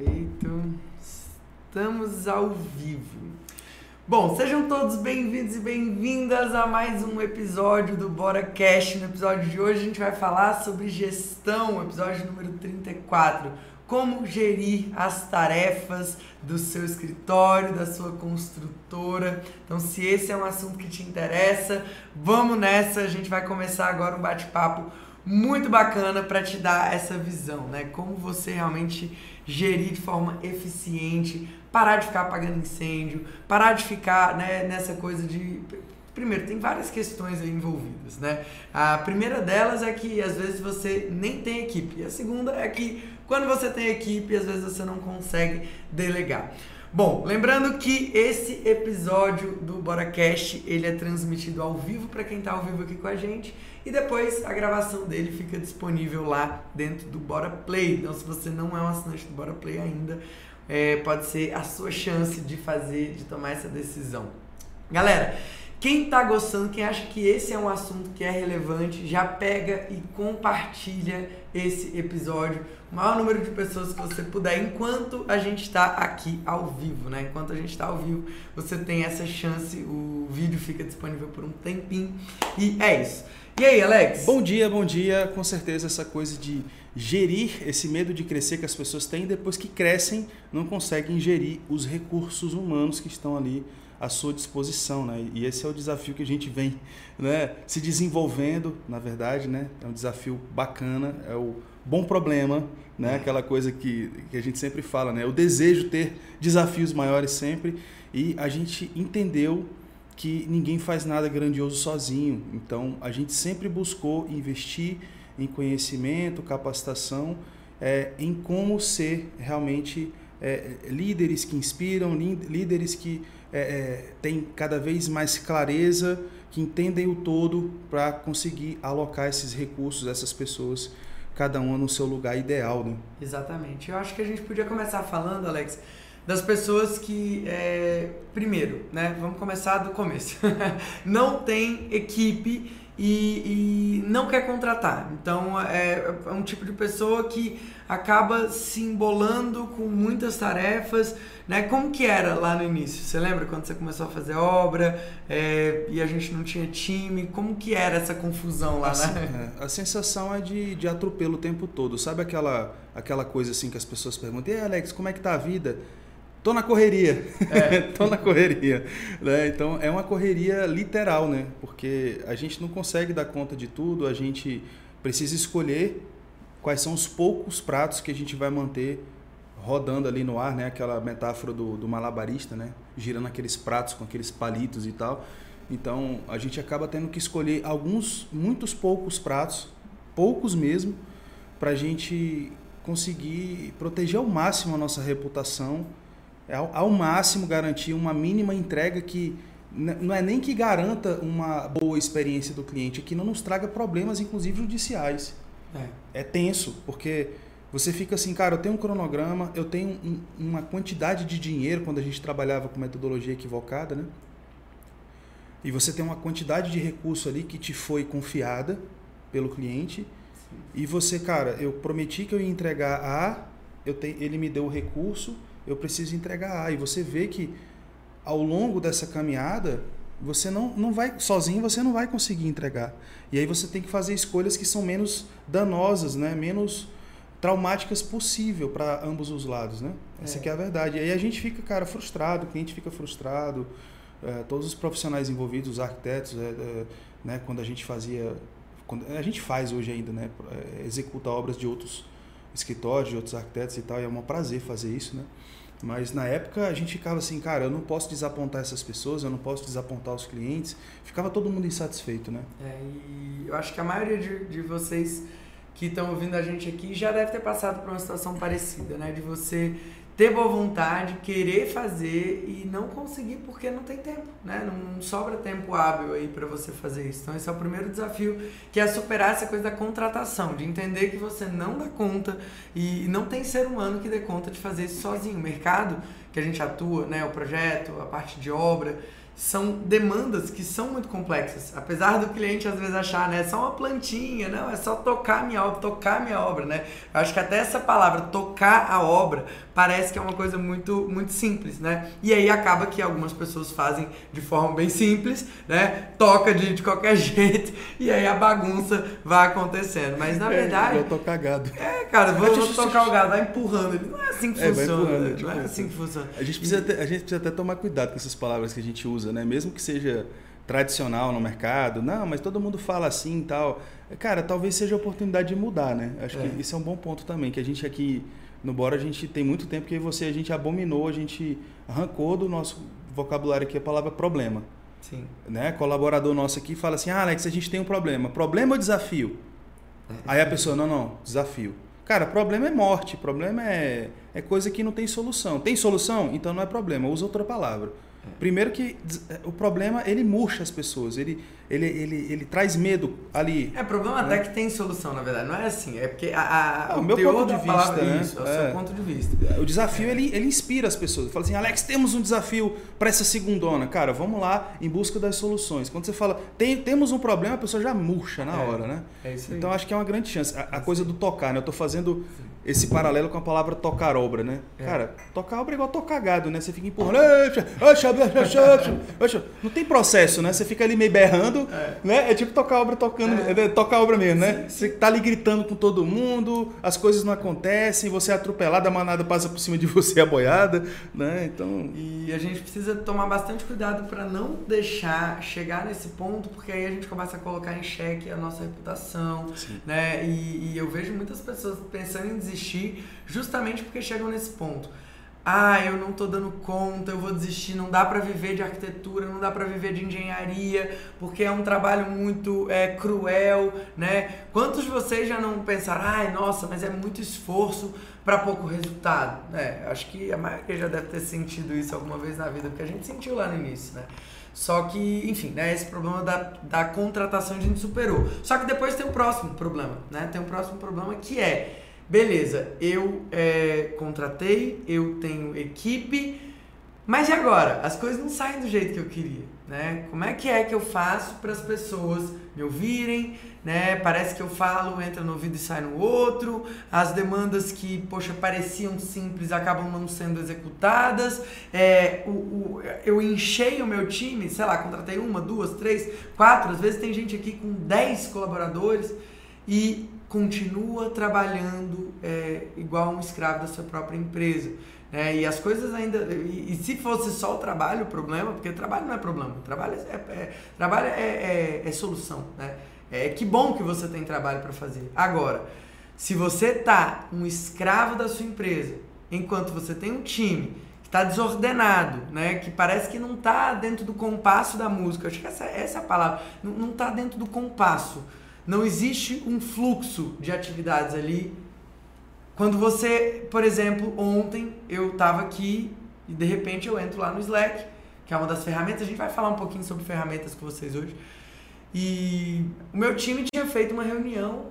Perfeito. Estamos ao vivo. Bom, sejam todos bem-vindos e bem-vindas a mais um episódio do Bora Cash. No episódio de hoje a gente vai falar sobre gestão, episódio número 34. Como gerir as tarefas do seu escritório, da sua construtora. Então, se esse é um assunto que te interessa, vamos nessa. A gente vai começar agora um bate-papo muito bacana para te dar essa visão, né? Como você realmente gerir de forma eficiente, parar de ficar apagando incêndio, parar de ficar né, nessa coisa de Primeiro, tem várias questões aí envolvidas, né? A primeira delas é que às vezes você nem tem equipe. E a segunda é que quando você tem equipe, às vezes você não consegue delegar. Bom, lembrando que esse episódio do BoraCast, ele é transmitido ao vivo para quem está ao vivo aqui com a gente e depois a gravação dele fica disponível lá dentro do Bora Play. Então, se você não é um assinante do Bora Play ainda, é, pode ser a sua chance de fazer, de tomar essa decisão. Galera, quem tá gostando, quem acha que esse é um assunto que é relevante, já pega e compartilha esse episódio. O maior número de pessoas que você puder, enquanto a gente está aqui ao vivo, né? Enquanto a gente está ao vivo, você tem essa chance. O vídeo fica disponível por um tempinho. E é isso. E aí, Alex? Bom dia, bom dia. Com certeza essa coisa de gerir esse medo de crescer que as pessoas têm, depois que crescem, não conseguem gerir os recursos humanos que estão ali à sua disposição, né? E esse é o desafio que a gente vem, né, se desenvolvendo, na verdade, né? É um desafio bacana, é o bom problema, né? Aquela coisa que, que a gente sempre fala, né? O desejo ter desafios maiores sempre e a gente entendeu que ninguém faz nada grandioso sozinho. Então, a gente sempre buscou investir em conhecimento, capacitação, é, em como ser realmente é, líderes que inspiram, líderes que é, é, têm cada vez mais clareza, que entendem o todo para conseguir alocar esses recursos, essas pessoas, cada uma no seu lugar ideal. Né? Exatamente. Eu acho que a gente podia começar falando, Alex, das pessoas que, é, primeiro, né, vamos começar do começo, não tem equipe e, e não quer contratar. Então é, é, um tipo de pessoa que acaba se embolando com muitas tarefas. Né? Como que era lá no início? Você lembra quando você começou a fazer obra é, e a gente não tinha time? Como que era essa confusão lá? Assim, né? é, a sensação é de, de atropelo o tempo todo. Sabe aquela, aquela coisa assim que as pessoas perguntam, e Alex, como é que tá a vida? Tô na correria. É. Tô na correria. Né? Então é uma correria literal, né? Porque a gente não consegue dar conta de tudo, a gente precisa escolher quais são os poucos pratos que a gente vai manter rodando ali no ar, né? Aquela metáfora do, do malabarista, né? Girando aqueles pratos com aqueles palitos e tal. Então a gente acaba tendo que escolher alguns, muitos poucos pratos, poucos mesmo, para a gente conseguir proteger ao máximo a nossa reputação ao, ao máximo garantir uma mínima entrega que não é nem que garanta uma boa experiência do cliente, é que não nos traga problemas, inclusive judiciais. É, é tenso, porque você fica assim, cara, eu tenho um cronograma, eu tenho um, uma quantidade de dinheiro quando a gente trabalhava com metodologia equivocada, né? E você tem uma quantidade de recurso ali que te foi confiada pelo cliente. Sim. E você, cara, eu prometi que eu ia entregar A, eu te, ele me deu o recurso, eu preciso entregar A. E você vê que ao longo dessa caminhada, você não, não vai, sozinho você não vai conseguir entregar. E aí você tem que fazer escolhas que são menos danosas, né? menos traumáticas possível para ambos os lados, né? Essa é. é a verdade. E aí a gente fica, cara, frustrado, o cliente fica frustrado, é, todos os profissionais envolvidos, os arquitetos, é, é, né? Quando a gente fazia, quando, a gente faz hoje ainda, né? É, executa obras de outros escritórios, de outros arquitetos e tal, e é um prazer fazer isso, né? Mas na época a gente ficava assim, cara, eu não posso desapontar essas pessoas, eu não posso desapontar os clientes. Ficava todo mundo insatisfeito, né? É, e eu acho que a maioria de, de vocês que estão ouvindo a gente aqui já deve ter passado por uma situação parecida, né? De você ter boa vontade, querer fazer e não conseguir porque não tem tempo, né? Não, não sobra tempo hábil aí para você fazer isso. Então esse é o primeiro desafio, que é superar essa coisa da contratação, de entender que você não dá conta e não tem ser humano que dê conta de fazer isso sozinho. O mercado que a gente atua, né, o projeto, a parte de obra, são demandas que são muito complexas. Apesar do cliente às vezes achar, né, é só uma plantinha, não, é só tocar minha obra, tocar minha obra, né? Eu acho que até essa palavra tocar a obra parece que é uma coisa muito muito simples, né? E aí acaba que algumas pessoas fazem de forma bem simples, né? Toca de, de qualquer jeito e aí a bagunça vai acontecendo. Mas na é, verdade, eu tô cagado. É, cara, vou, vou tocar o gado, vai empurrando, ele não é assim que é, funciona, né? não é assim que funciona. A gente precisa a gente precisa até tomar cuidado com essas palavras que a gente usa né? Mesmo que seja tradicional no mercado, não, mas todo mundo fala assim e tal. Cara, talvez seja a oportunidade de mudar, né? Acho é. que isso é um bom ponto também, que a gente aqui no Bora, a gente tem muito tempo que você, a gente abominou, a gente arrancou do nosso vocabulário aqui a palavra problema. Sim. Né? Colaborador nosso aqui fala assim, ah, Alex, a gente tem um problema. Problema ou desafio? É. Aí a pessoa, não, não, desafio. Cara, problema é morte, problema é, é coisa que não tem solução. Tem solução? Então não é problema, usa outra palavra. Primeiro que é, o problema, ele murcha as pessoas, ele, ele, ele, ele traz medo ali. É, problema né? até que tem solução, na verdade. Não é assim, é porque a, a, o, o meu ponto de vista, né? Isso, é o seu é. ponto de vista. O desafio, é. ele, ele inspira as pessoas. Fala assim, Alex, temos um desafio para essa segundona. Cara, vamos lá em busca das soluções. Quando você fala, tem, temos um problema, a pessoa já murcha na é, hora, né? É isso aí. Então, acho que é uma grande chance. A, a coisa do tocar, né? Eu estou fazendo esse paralelo com a palavra tocar obra, né? É. Cara, tocar obra é igual tocar gado, né? Você fica empurrando. Não tem processo, né? Você fica ali meio berrando, é. né? É tipo tocar obra tocando, é. é tocar obra mesmo, né? Você tá ali gritando com todo mundo, as coisas não acontecem, você é atropelado, a manada passa por cima de você a boiada, né? Então. E a gente precisa tomar bastante cuidado para não deixar chegar nesse ponto, porque aí a gente começa a colocar em xeque a nossa reputação, sim. né? E, e eu vejo muitas pessoas pensando em desistir justamente porque chegam nesse ponto. Ah, eu não tô dando conta, eu vou desistir, não dá para viver de arquitetura, não dá para viver de engenharia, porque é um trabalho muito é, cruel, né? Quantos de vocês já não pensaram, ai, nossa, mas é muito esforço para pouco resultado? É, acho que a maioria já deve ter sentido isso alguma vez na vida, porque a gente sentiu lá no início, né? Só que, enfim, né, esse problema da, da contratação a gente superou. Só que depois tem o próximo problema, né? Tem o próximo problema que é beleza, eu é, contratei, eu tenho equipe, mas e agora? As coisas não saem do jeito que eu queria, né? Como é que é que eu faço para as pessoas me ouvirem, né? Parece que eu falo, entra no ouvido e sai no outro. As demandas que, poxa, pareciam simples acabam não sendo executadas. É, o, o, eu enchei o meu time, sei lá, contratei uma, duas, três, quatro. Às vezes tem gente aqui com dez colaboradores e continua trabalhando é, igual um escravo da sua própria empresa. Né? E as coisas ainda. E, e, se fosse só o trabalho o problema, porque trabalho não é problema, trabalho é, é trabalho é, é, é, solução. Né? É que bom que você tem trabalho para fazer. Agora, se você tá um escravo da sua empresa, enquanto você tem um time que está desordenado, né? que parece que não está dentro do compasso da música, acho que essa, essa é a palavra, não está dentro do compasso não existe um fluxo de atividades ali. Quando você, por exemplo, ontem eu estava aqui e de repente eu entro lá no Slack, que é uma das ferramentas, a gente vai falar um pouquinho sobre ferramentas com vocês hoje. E o meu time tinha feito uma reunião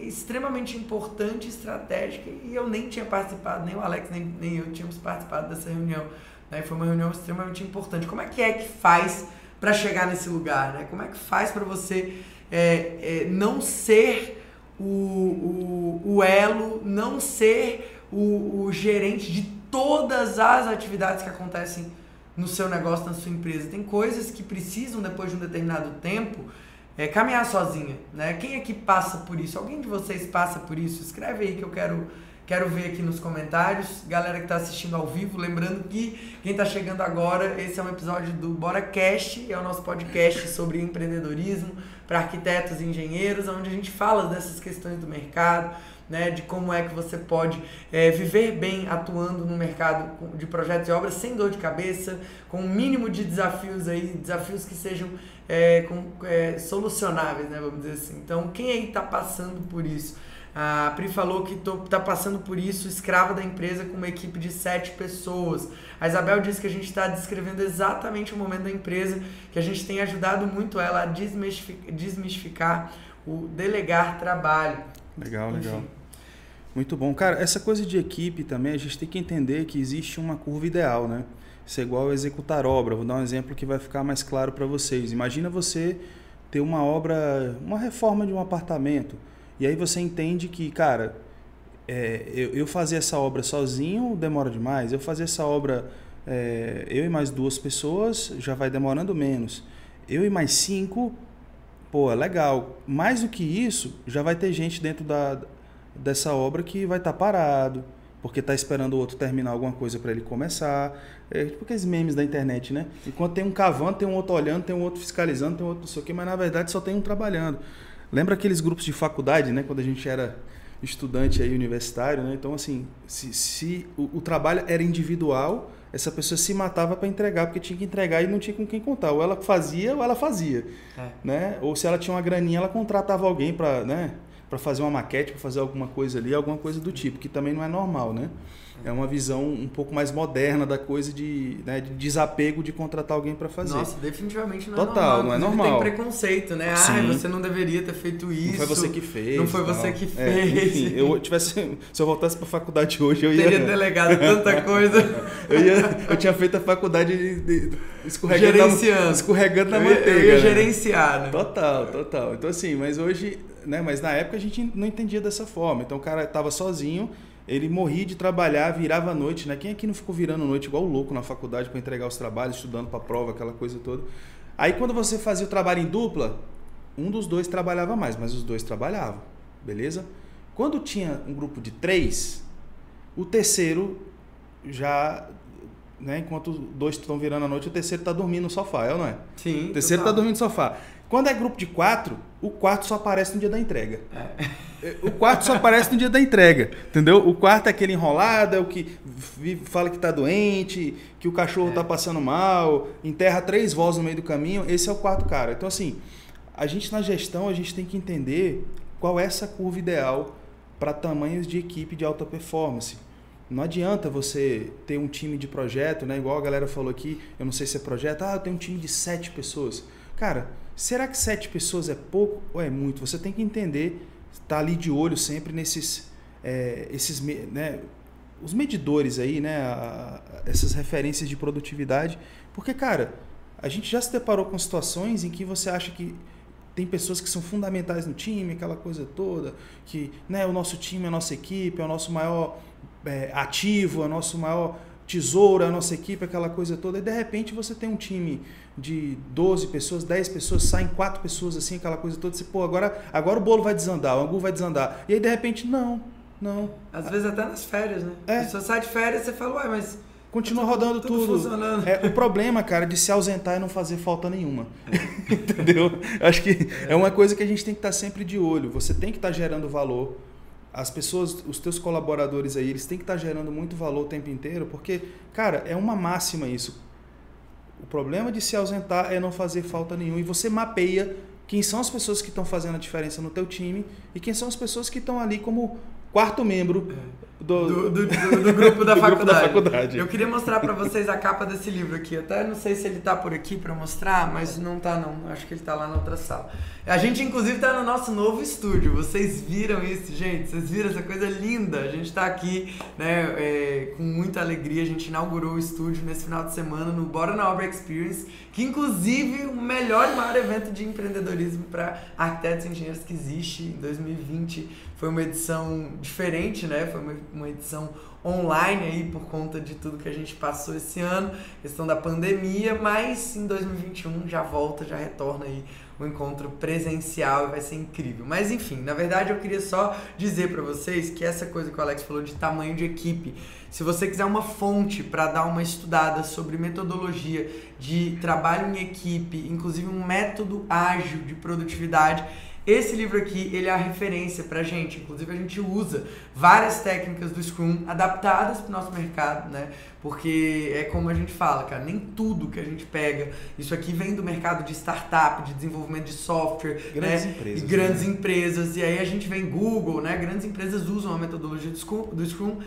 extremamente importante, estratégica, e eu nem tinha participado, nem o Alex, nem, nem eu tínhamos participado dessa reunião. Né? Foi uma reunião extremamente importante. Como é que é que faz para chegar nesse lugar? Né? Como é que faz para você é, é, não ser o, o, o, elo, não ser o, o gerente de todas as atividades que acontecem no seu negócio, na sua empresa. Tem coisas que precisam, depois de um determinado tempo, é, caminhar sozinha. Né? Quem é que passa por isso? Alguém de vocês passa por isso? Escreve aí que eu quero Quero ver aqui nos comentários, galera que está assistindo ao vivo, lembrando que quem está chegando agora, esse é um episódio do Bora Cast, é o nosso podcast sobre empreendedorismo para arquitetos e engenheiros, onde a gente fala dessas questões do mercado, né, de como é que você pode é, viver bem atuando no mercado de projetos e obras sem dor de cabeça, com um mínimo de desafios aí, desafios que sejam é, com, é, solucionáveis, né, vamos dizer assim. Então, quem aí está passando por isso? A Pri falou que está passando por isso, escrava da empresa com uma equipe de sete pessoas. A Isabel disse que a gente está descrevendo exatamente o momento da empresa, que a gente tem ajudado muito ela a desmistificar, desmistificar o delegar trabalho. Legal, Enfim. legal. Muito bom. Cara, essa coisa de equipe também, a gente tem que entender que existe uma curva ideal, né? Isso é igual executar obra. Vou dar um exemplo que vai ficar mais claro para vocês. Imagina você ter uma obra, uma reforma de um apartamento. E aí você entende que, cara, é, eu, eu, fazer essa obra sozinho demora demais. Eu fazer essa obra, é, eu e mais duas pessoas, já vai demorando menos. Eu e mais cinco, pô, é legal. Mais do que isso, já vai ter gente dentro da, dessa obra que vai estar tá parado porque está esperando o outro terminar alguma coisa para ele começar. É tipo aqueles memes da internet, né? Enquanto tem um cavando, tem um outro olhando, tem um outro fiscalizando, tem um outro não sei o quê, mas na verdade só tem um trabalhando. Lembra aqueles grupos de faculdade, né? Quando a gente era estudante aí universitário, né? Então, assim, se, se o, o trabalho era individual, essa pessoa se matava para entregar, porque tinha que entregar e não tinha com quem contar. Ou ela fazia ou ela fazia. É. Né? Ou se ela tinha uma graninha, ela contratava alguém para né? para fazer uma maquete, para fazer alguma coisa ali, alguma coisa do tipo, que também não é normal, né? É uma visão um pouco mais moderna da coisa de, né, de desapego de contratar alguém para fazer. Nossa, definitivamente não é Total, normal. não é normal. Tem preconceito, né? Ah, você não deveria ter feito isso. Não foi você que fez. Não foi você que é, fez. É, enfim, eu tivesse, se eu voltasse para faculdade hoje, eu ia teria delegado tanta coisa. eu, ia, eu tinha feito a faculdade de, de, escorregando Gerenciando. na, escorregando na manteiga. Eu ia né? gerenciar, né? Total, total. Então assim, mas hoje, né, mas na época a gente não entendia dessa forma. Então o cara estava sozinho ele morria de trabalhar, virava a noite, né? Quem aqui não ficou virando noite igual louco na faculdade para entregar os trabalhos, estudando para prova, aquela coisa toda. Aí quando você fazia o trabalho em dupla, um dos dois trabalhava mais, mas os dois trabalhavam, beleza? Quando tinha um grupo de três, o terceiro já, né? Enquanto dois estão virando a noite, o terceiro está dormindo no sofá, é ou não é? Sim. O terceiro está dormindo no sofá. Quando é grupo de quatro, o quarto só aparece no dia da entrega. É. O quarto só aparece no dia da entrega, entendeu? O quarto é aquele enrolado, é o que fala que está doente, que o cachorro está é. passando mal, enterra três vozes no meio do caminho. Esse é o quarto cara. Então, assim, a gente na gestão, a gente tem que entender qual é essa curva ideal para tamanhos de equipe de alta performance. Não adianta você ter um time de projeto, né? Igual a galera falou aqui, eu não sei se é projeto, ah, eu tenho um time de sete pessoas. Cara, Será que sete pessoas é pouco ou é muito? Você tem que entender, estar tá ali de olho sempre nesses, é, esses, né, os medidores aí, né, a, essas referências de produtividade, porque cara, a gente já se deparou com situações em que você acha que tem pessoas que são fundamentais no time, aquela coisa toda, que né, o nosso time, a nossa equipe, é o nosso maior é, ativo, é o nosso maior tesouro, a nossa equipe, aquela coisa toda, e de repente você tem um time de 12 pessoas, 10 pessoas, saem quatro pessoas assim, aquela coisa toda, você, pô, agora, agora o bolo vai desandar, o angu vai desandar. E aí de repente, não, não. Às vezes até nas férias, né? É. Você sai de férias você fala, ué, mas. Continua rodando tudo. tudo. Funcionando. É, o problema, cara, de se ausentar é não fazer falta nenhuma. É. Entendeu? Acho que é. é uma coisa que a gente tem que estar sempre de olho. Você tem que estar gerando valor. As pessoas, os teus colaboradores aí, eles têm que estar gerando muito valor o tempo inteiro, porque, cara, é uma máxima isso. O problema de se ausentar é não fazer falta nenhuma e você mapeia quem são as pessoas que estão fazendo a diferença no teu time e quem são as pessoas que estão ali como quarto membro do, do, do, do grupo, da, faculdade. grupo da faculdade. Eu queria mostrar para vocês a capa desse livro aqui. Eu até não sei se ele está por aqui para mostrar, mas não está não. Acho que ele está lá na outra sala. A gente, inclusive, está no nosso novo estúdio. Vocês viram isso, gente? Vocês viram essa coisa linda? A gente está aqui né, é, com muita alegria. A gente inaugurou o estúdio nesse final de semana no Bora na Obra Experience, que, inclusive, o melhor e maior evento de empreendedorismo para arquitetos e engenheiros que existe em 2020. Foi uma edição diferente, né? Foi uma, uma edição online aí por conta de tudo que a gente passou esse ano, questão da pandemia, mas em 2021 já volta, já retorna aí um encontro presencial e vai ser incrível. Mas enfim, na verdade eu queria só dizer para vocês que essa coisa que o Alex falou de tamanho de equipe, se você quiser uma fonte para dar uma estudada sobre metodologia de trabalho em equipe, inclusive um método ágil de produtividade, esse livro aqui, ele é a referência pra gente. Inclusive, a gente usa várias técnicas do Scrum adaptadas pro nosso mercado, né? Porque é como a gente fala, cara, nem tudo que a gente pega, isso aqui vem do mercado de startup, de desenvolvimento de software, grandes né? empresas, e grandes né? empresas. E aí a gente vem Google, né? Grandes empresas usam a metodologia do Scrum, do Scrum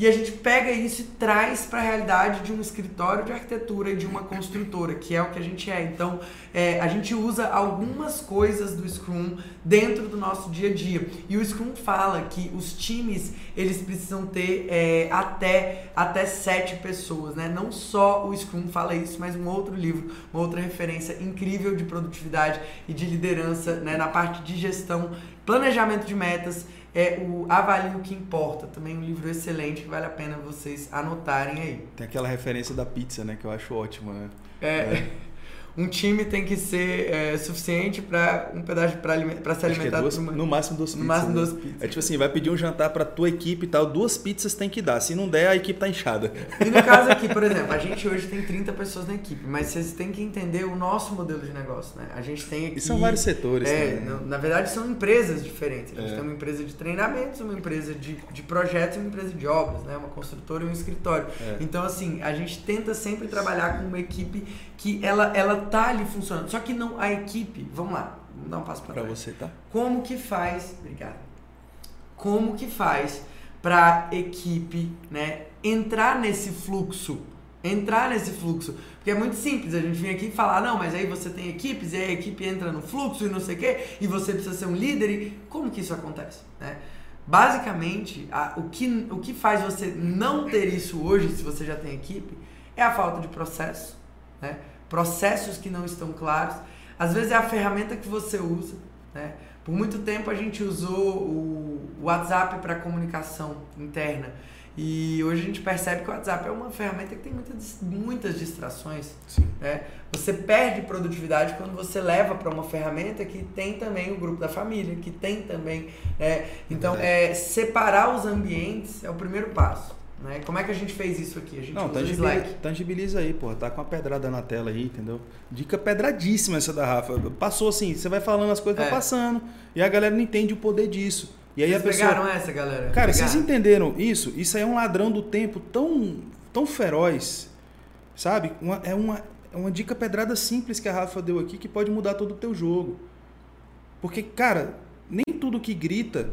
E a gente pega isso e traz para a realidade de um escritório de arquitetura e de uma construtora, que é o que a gente é. Então, é, a gente usa algumas coisas do Scrum dentro do nosso dia a dia. E o Scrum fala que os times eles precisam ter é, até, até sete pessoas, né? Não só o Scrum fala isso, mas um outro livro, uma outra referência incrível de produtividade e de liderança né? na parte de gestão, planejamento de metas é o Avalie o que Importa, também um livro excelente que vale a pena vocês anotarem aí. Tem aquela referência da pizza, né, que eu acho ótima, né? É. é um time tem que ser é, suficiente para um pedaço para se alimentar é duas, no máximo duas pizzas. No máximo né? duas pizzas. É tipo assim, vai pedir um jantar para tua equipe e tal, duas pizzas tem que dar. Se não der, a equipe tá inchada. E no caso aqui, por exemplo, a gente hoje tem 30 pessoas na equipe, mas vocês têm que entender o nosso modelo de negócio, né? A gente tem aqui E são vários setores, é, também, né? Na verdade são empresas diferentes. A gente é. tem uma empresa de treinamentos, uma empresa de, de projetos e uma empresa de obras, né? Uma construtora e um escritório. É. Então assim, a gente tenta sempre trabalhar com uma equipe que ela ela tá ali funcionando só que não a equipe, vamos lá, vamos dar um passo para trás. você, tá? Como que faz, obrigado. Como que faz para equipe, né, entrar nesse fluxo? Entrar nesse fluxo. Porque é muito simples, a gente vem aqui e falar, não, mas aí você tem equipes, e aí a equipe entra no fluxo e não sei o quê, e você precisa ser um líder. E como que isso acontece? Né? Basicamente, a, o, que, o que faz você não ter isso hoje, se você já tem equipe, é a falta de processo, né? Processos que não estão claros. Às vezes é a ferramenta que você usa. Né? Por muito tempo a gente usou o WhatsApp para comunicação interna. E hoje a gente percebe que o WhatsApp é uma ferramenta que tem muitas, muitas distrações. Né? Você perde produtividade quando você leva para uma ferramenta que tem também o grupo da família, que tem também. Né? Então, é, separar os ambientes é o primeiro passo. Né? Como é que a gente fez isso aqui? A gente Não, tangibiliza, tangibiliza aí, pô. Tá com a pedrada na tela aí, entendeu? Dica pedradíssima essa da Rafa. Passou assim, você vai falando as coisas, é. vai passando. E a galera não entende o poder disso. E aí vocês a pessoa... pegaram essa, galera? Cara, pegaram. vocês entenderam isso? Isso aí é um ladrão do tempo tão, tão feroz, sabe? Uma, é, uma, é uma dica pedrada simples que a Rafa deu aqui que pode mudar todo o teu jogo. Porque, cara, nem tudo que grita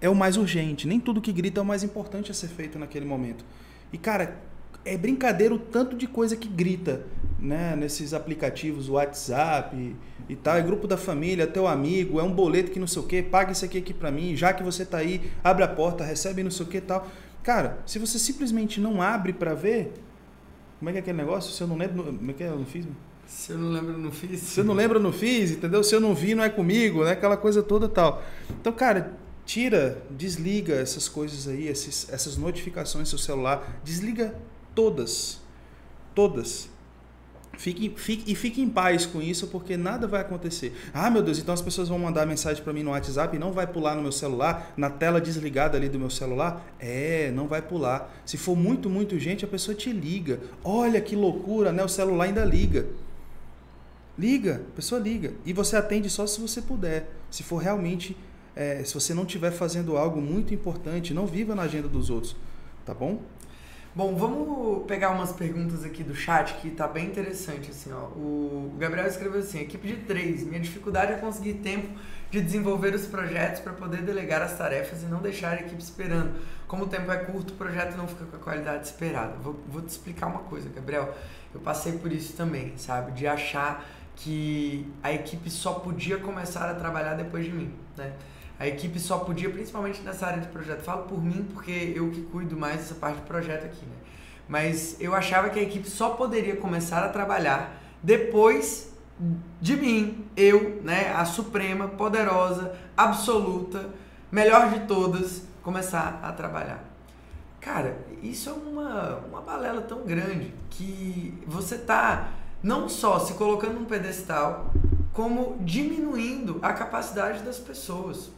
é o mais urgente. Nem tudo que grita é o mais importante a ser feito naquele momento. E, cara, é brincadeira o tanto de coisa que grita né, nesses aplicativos, WhatsApp e, e tal. É grupo da família, teu amigo, é um boleto que não sei o que, paga isso aqui aqui para mim, já que você tá aí, abre a porta, recebe não sei o que tal. Cara, se você simplesmente não abre para ver, como é que é aquele negócio? Se eu não lembro, como é que é? Eu não fiz? Se eu não lembro, eu não fiz. Se eu não lembro, não fiz, entendeu? Se eu não vi, não é comigo, né? Aquela coisa toda tal. Então, cara, tira, desliga essas coisas aí, esses, essas notificações no seu celular, desliga todas, todas. Fique, fique, e fique em paz com isso, porque nada vai acontecer. Ah, meu Deus, então as pessoas vão mandar mensagem para mim no WhatsApp e não vai pular no meu celular, na tela desligada ali do meu celular? É, não vai pular. Se for muito, muito gente, a pessoa te liga. Olha que loucura, né? O celular ainda liga. Liga, a pessoa liga. E você atende só se você puder. Se for realmente é, se você não estiver fazendo algo muito importante, não viva na agenda dos outros, tá bom? Bom, vamos pegar umas perguntas aqui do chat que tá bem interessante, assim, ó. O Gabriel escreveu assim, equipe de três, minha dificuldade é conseguir tempo de desenvolver os projetos para poder delegar as tarefas e não deixar a equipe esperando. Como o tempo é curto, o projeto não fica com a qualidade esperada. Vou, vou te explicar uma coisa, Gabriel. Eu passei por isso também, sabe? De achar que a equipe só podia começar a trabalhar depois de mim, né? A equipe só podia, principalmente nessa área de projeto, falo por mim porque eu que cuido mais dessa parte de projeto aqui, né? Mas eu achava que a equipe só poderia começar a trabalhar depois de mim, eu, né, a suprema, poderosa, absoluta, melhor de todas, começar a trabalhar. Cara, isso é uma, uma balela tão grande que você tá não só se colocando num pedestal, como diminuindo a capacidade das pessoas.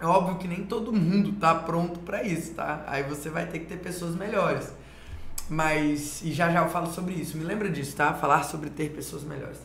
É óbvio que nem todo mundo tá pronto para isso, tá? Aí você vai ter que ter pessoas melhores. Mas, e já já eu falo sobre isso, me lembra disso, tá? Falar sobre ter pessoas melhores.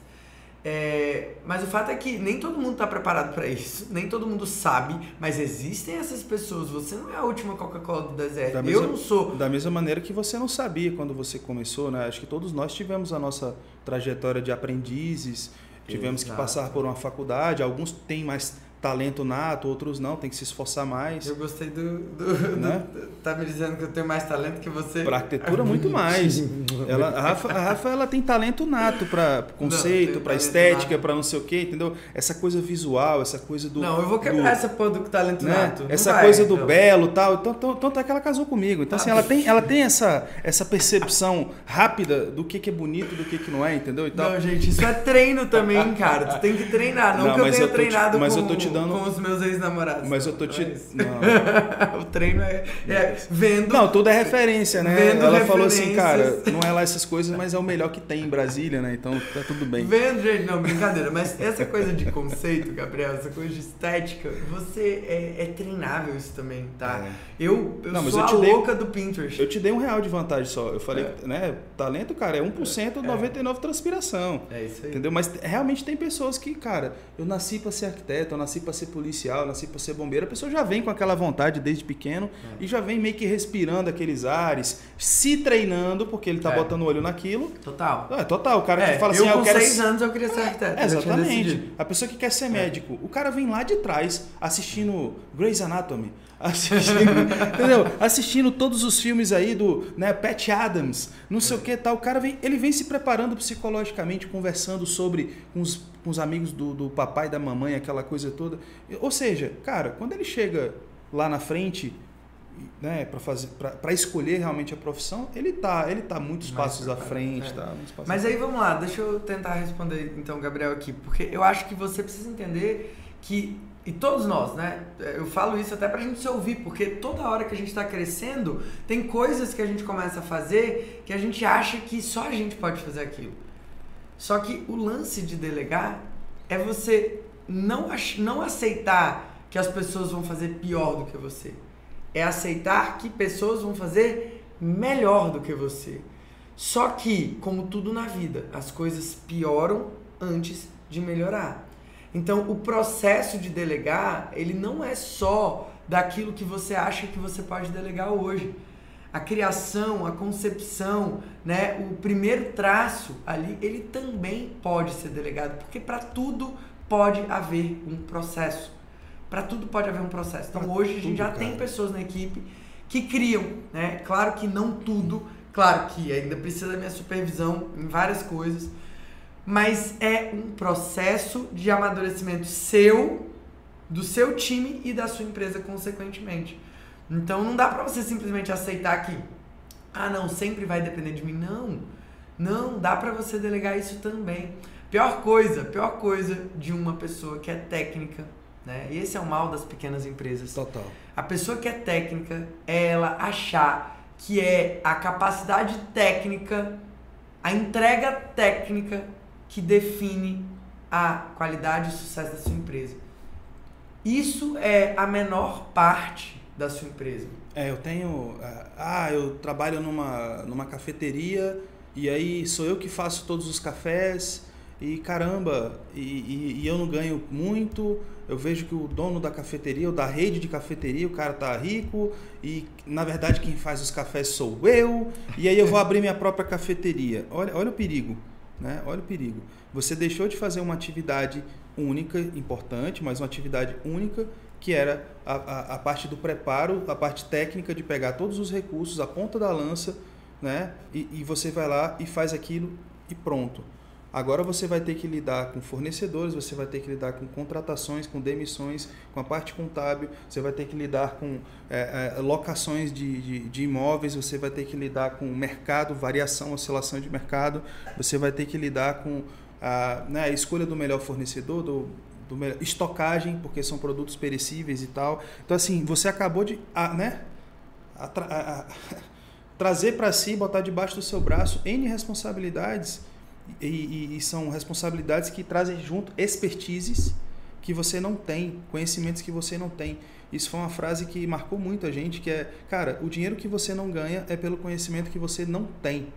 É, mas o fato é que nem todo mundo está preparado para isso, nem todo mundo sabe, mas existem essas pessoas. Você não é a última Coca-Cola do deserto. Da eu mesma, não sou. Da mesma maneira que você não sabia quando você começou, né? Acho que todos nós tivemos a nossa trajetória de aprendizes, tivemos Exato. que passar por uma faculdade, alguns têm mais talento nato, outros não, tem que se esforçar mais. Eu gostei do. do, né? do tá me dizendo que eu tenho mais talento que você. Para arquitetura, muito mais. Ela, a, Rafa, a Rafa ela tem talento nato para conceito, para estética, para não sei o quê, entendeu? Essa coisa visual, essa coisa do. Não, eu vou quebrar do, essa porra do talento né? nato. Essa vai, coisa do então. belo tal. Tanto, tanto é que ela casou comigo. Então, assim, ela tem, ela tem essa, essa percepção rápida do que, que é bonito, do que, que não é, entendeu? Então, não, gente, isso é treino também, cara. Tu tem que treinar. Não, não que eu tenha treinado te, mas com, eu tô te dando... com os meus ex-namorados. Mas eu tô te. Não. o treino é, é, vendo. Não, tudo é referência, né? Vendo Ela falou assim, cara, não é lá essas coisas, mas é o melhor que tem em Brasília, né? Então tá tudo bem. Vendo, gente, não, brincadeira. Mas essa coisa de conceito, Gabriel, essa coisa de estética, você é, é treinável isso também, tá? É. Eu, eu não, sou eu a louca dei, do Pinterest. Eu te dei um real de vantagem só. Eu falei, é. né? Talento, cara, é 1%, é. 99% transpiração. É isso aí. Entendeu? Mas realmente tem pessoas que, cara, eu nasci para ser arquiteto, eu nasci para ser policial, eu nasci para ser bombeiro. A pessoa já vem com aquela vontade desde pequeno é. e já vem meio que respirando aqueles ares, se treinando, porque ele tá é. botando o olho naquilo. Total. É, total. O cara que fala eu assim, ah, eu quero. Seis anos eu queria ser arquiteto. exatamente. A pessoa que quer ser médico. O cara vem lá de trás assistindo Grey's Anatomy assistindo, entendeu? Assistindo todos os filmes aí do, né, Pat Adams, não sei é. o que tal. O cara vem, ele vem se preparando psicologicamente, conversando sobre com os, com os amigos do, do papai e da mamãe, aquela coisa toda. Ou seja, cara, quando ele chega lá na frente, né, para fazer para escolher realmente a profissão, ele tá, ele tá muitos Mais passos à frente, é. tá, Mas aí vamos lá, deixa eu tentar responder então, Gabriel aqui, porque eu acho que você precisa entender que e todos nós, né? Eu falo isso até pra gente se ouvir, porque toda hora que a gente está crescendo, tem coisas que a gente começa a fazer que a gente acha que só a gente pode fazer aquilo. Só que o lance de delegar é você não, não aceitar que as pessoas vão fazer pior do que você. É aceitar que pessoas vão fazer melhor do que você. Só que, como tudo na vida, as coisas pioram antes de melhorar. Então, o processo de delegar, ele não é só daquilo que você acha que você pode delegar hoje. A criação, a concepção, né, o primeiro traço ali, ele também pode ser delegado, porque para tudo pode haver um processo. Para tudo pode haver um processo. Então, pra hoje a gente já cara. tem pessoas na equipe que criam, né? Claro que não tudo, claro que ainda precisa da minha supervisão em várias coisas, mas é um processo de amadurecimento seu, do seu time e da sua empresa consequentemente. Então não dá para você simplesmente aceitar que ah, não, sempre vai depender de mim. Não. Não, dá para você delegar isso também. Pior coisa, pior coisa de uma pessoa que é técnica, né? E esse é o mal das pequenas empresas. Total. A pessoa que é técnica é ela achar que é a capacidade técnica, a entrega técnica que define a qualidade e o sucesso da sua empresa. Isso é a menor parte da sua empresa. É, eu tenho. Ah, eu trabalho numa, numa cafeteria e aí sou eu que faço todos os cafés e caramba, e, e, e, eu não ganho muito. Eu vejo que o dono da cafeteria, ou da rede de cafeteria, o cara tá rico e na verdade quem faz os cafés sou eu. E aí eu vou abrir minha própria cafeteria. Olha, olha o perigo. Né? Olha o perigo. Você deixou de fazer uma atividade única, importante, mas uma atividade única, que era a, a, a, parte do preparo, a parte técnica de pegar todos os recursos, a ponta da lança, né? e, e você vai lá e faz aquilo e pronto. Agora você vai ter que lidar com fornecedores, você vai ter que lidar com contratações, com demissões, com a parte contábil, você vai ter que lidar com é, é, locações de, de, de, imóveis, você vai ter que lidar com mercado, variação, oscilação de mercado, você vai ter que lidar com a, né, a escolha do melhor fornecedor, do, do melhor, estocagem, porque são produtos perecíveis e tal. Então, assim, você acabou de a, né, a, trazer para si, botar debaixo do seu braço N responsabilidades e, e, e, são responsabilidades que trazem junto expertises que você não tem, conhecimentos que você não tem. Isso foi uma frase que marcou muito a gente, que é, cara, o dinheiro que você não ganha é pelo conhecimento que você não tem.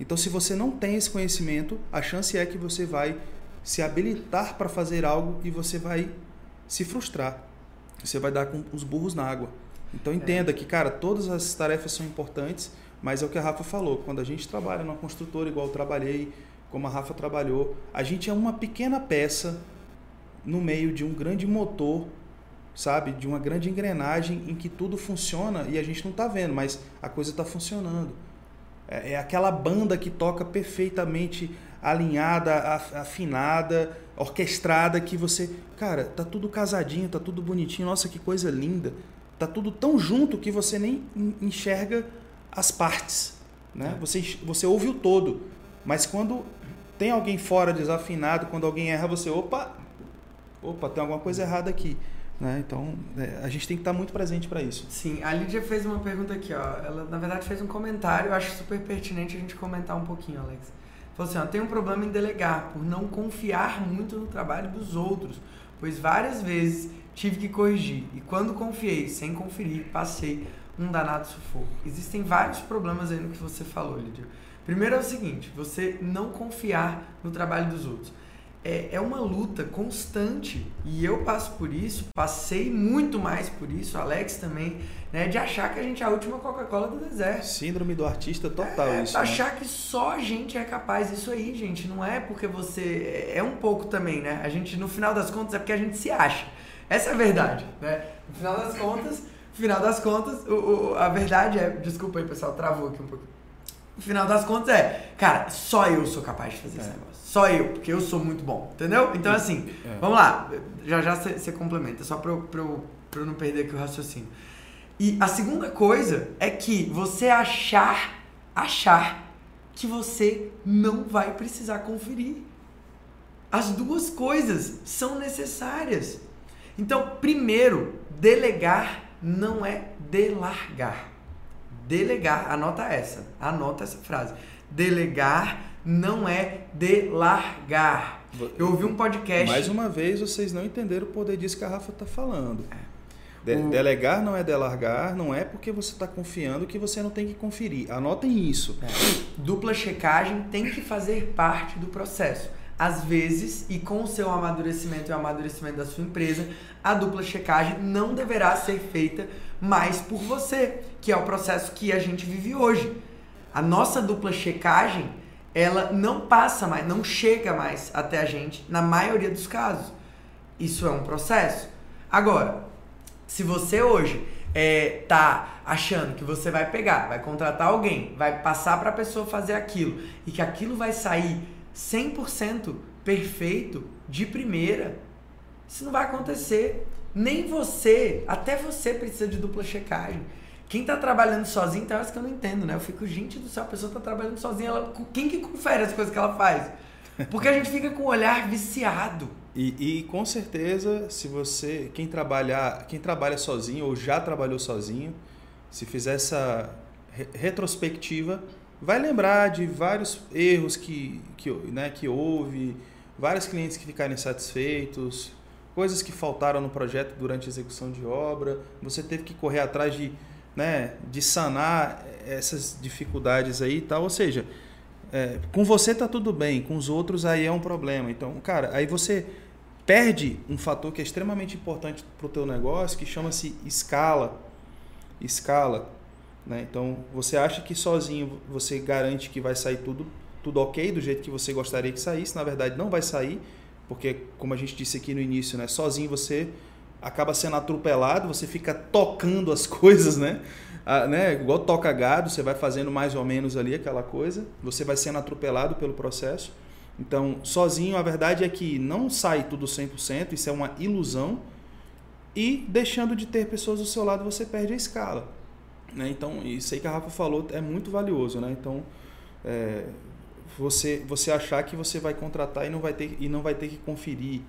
Então, se você não tem esse conhecimento, a chance é que você vai se habilitar para fazer algo e você vai se frustrar. Você vai dar com os burros na água. Então, entenda é. que, cara, todas as tarefas são importantes, mas é o que a Rafa falou. Quando a gente trabalha numa construtora, igual eu trabalhei, como a Rafa trabalhou, a gente é uma pequena peça no meio de um grande motor, sabe? De uma grande engrenagem em que tudo funciona e a gente não está vendo, mas a coisa está funcionando. É, é, aquela banda que toca perfeitamente alinhada, afinada, orquestrada, que você. Cara, tá tudo casadinho, tá tudo bonitinho, nossa, que coisa linda. Tá tudo tão junto que você nem enxerga as partes. Né? É. Você, você ouve o todo. Mas quando tem alguém fora desafinado, quando alguém erra, você, opa, opa, tem alguma coisa errada aqui. Né? Então, é, a gente tem que estar muito presente para isso. Sim, a Lídia fez uma pergunta aqui, ó. Ela, na verdade, fez um comentário, eu acho super pertinente a gente comentar um pouquinho, Alex. Falou assim, ó, tem um problema em delegar, por não confiar muito no trabalho dos outros, pois várias vezes tive que corrigir, e quando confiei, sem conferir, passei um danado sufoco. Existem vários problemas aí no que você falou, Lídia. Primeiro é o seguinte, você não confiar no trabalho dos outros é, é uma luta constante e eu passo por isso, passei muito mais por isso, Alex também, né, de achar que a gente é a última Coca-Cola do deserto. Síndrome do artista total é, isso. Né? Achar né? que só a gente é capaz, isso aí, gente, não é porque você é, é um pouco também, né? A gente no final das contas é porque a gente se acha. Essa é a verdade, né? No final das contas, no final das contas, o, o, a verdade é, desculpa aí, pessoal, travou aqui um pouco. No final das contas é, cara, só eu sou capaz de fazer é. esse negócio. Só eu, porque eu sou muito bom, entendeu? Então, assim, é. vamos lá. Já já você complementa, só pra eu, pra, eu, pra eu não perder aqui o raciocínio. E a segunda coisa é que você achar, achar que você não vai precisar conferir. As duas coisas são necessárias. Então, primeiro, delegar não é delargar. Delegar, anota essa, anota essa frase. Delegar não é de largar. Eu ouvi um podcast. Mais uma vez, vocês não entenderam o poder disso que a Rafa está falando. É. De o... Delegar não é delargar, não é porque você está confiando que você não tem que conferir. Anotem isso. É. Dupla checagem tem que fazer parte do processo. Às vezes, e com o seu amadurecimento e o amadurecimento da sua empresa, a dupla checagem não deverá ser feita mais por você, que é o processo que a gente vive hoje. A nossa dupla checagem ela não passa mais, não chega mais até a gente na maioria dos casos. Isso é um processo. Agora, se você hoje é, tá achando que você vai pegar, vai contratar alguém, vai passar para a pessoa fazer aquilo e que aquilo vai sair 100% perfeito de primeira, isso não vai acontecer. Nem você, até você precisa de dupla checagem. Quem tá trabalhando sozinho, tem horas que eu não entendo, né? Eu fico, gente do céu, a pessoa tá trabalhando sozinha, ela, quem que confere as coisas que ela faz? Porque a gente fica com o olhar viciado. E, e, com certeza, se você, quem trabalhar, quem trabalha sozinho ou já trabalhou sozinho, se fizer essa re retrospectiva, vai lembrar de vários erros que, que, né, que houve, vários clientes que ficaram insatisfeitos, coisas que faltaram no projeto durante a execução de obra, você teve que correr atrás de né, de sanar essas dificuldades aí e tal. Ou seja, é, com você tá tudo bem, com os outros aí é um problema. Então, cara, aí você perde um fator que é extremamente importante para o teu negócio, que chama-se escala. Escala. Né? Então, você acha que sozinho você garante que vai sair tudo, tudo ok, do jeito que você gostaria que saísse. Na verdade, não vai sair, porque, como a gente disse aqui no início, né? sozinho você acaba sendo atropelado, você fica tocando as coisas, né? Ah, né? Igual toca gado, você vai fazendo mais ou menos ali aquela coisa, você vai sendo atropelado pelo processo. Então, sozinho, a verdade é que não sai tudo 100%, isso é uma ilusão. E deixando de ter pessoas do seu lado, você perde a escala. Né? Então, isso aí que a Rafa falou é muito valioso. Né? Então, é, você, você achar que você vai contratar e não vai ter, e não vai ter que conferir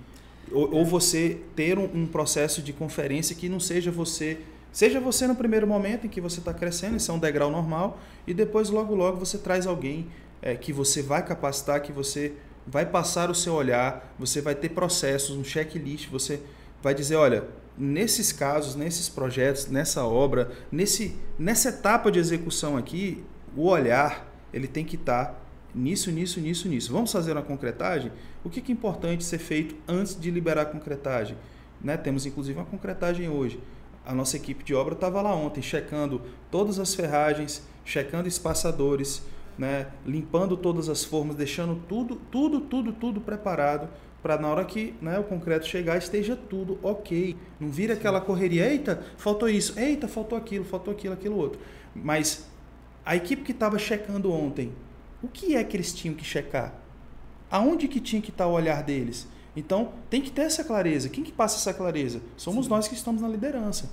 ou, ou você ter um, um, processo de conferência que não seja você. Seja você no primeiro momento em que você está crescendo, isso é um degrau normal, e depois, logo, logo, você traz alguém é, que você vai capacitar, que você vai passar o seu olhar, você vai ter processos, um checklist, você vai dizer: olha, nesses casos, nesses projetos, nessa obra, nesse, nessa etapa de execução aqui, o olhar ele tem que estar tá nisso, nisso, nisso, nisso. Vamos fazer uma concretagem? O que é importante ser feito antes de liberar a concretagem? Né? Temos inclusive uma concretagem hoje. A nossa equipe de obra estava lá ontem, checando todas as ferragens, checando espaçadores, né? limpando todas as formas, deixando tudo, tudo, tudo, tudo preparado para na hora que né, o concreto chegar esteja tudo ok. Não vira aquela correria, eita, faltou isso, eita, faltou aquilo, faltou aquilo, aquilo outro. Mas a equipe que estava checando ontem, o que é que eles tinham que checar? Aonde que tinha que estar tá o olhar deles? Então, tem que ter essa clareza. Quem que passa essa clareza? Somos Sim. nós que estamos na liderança.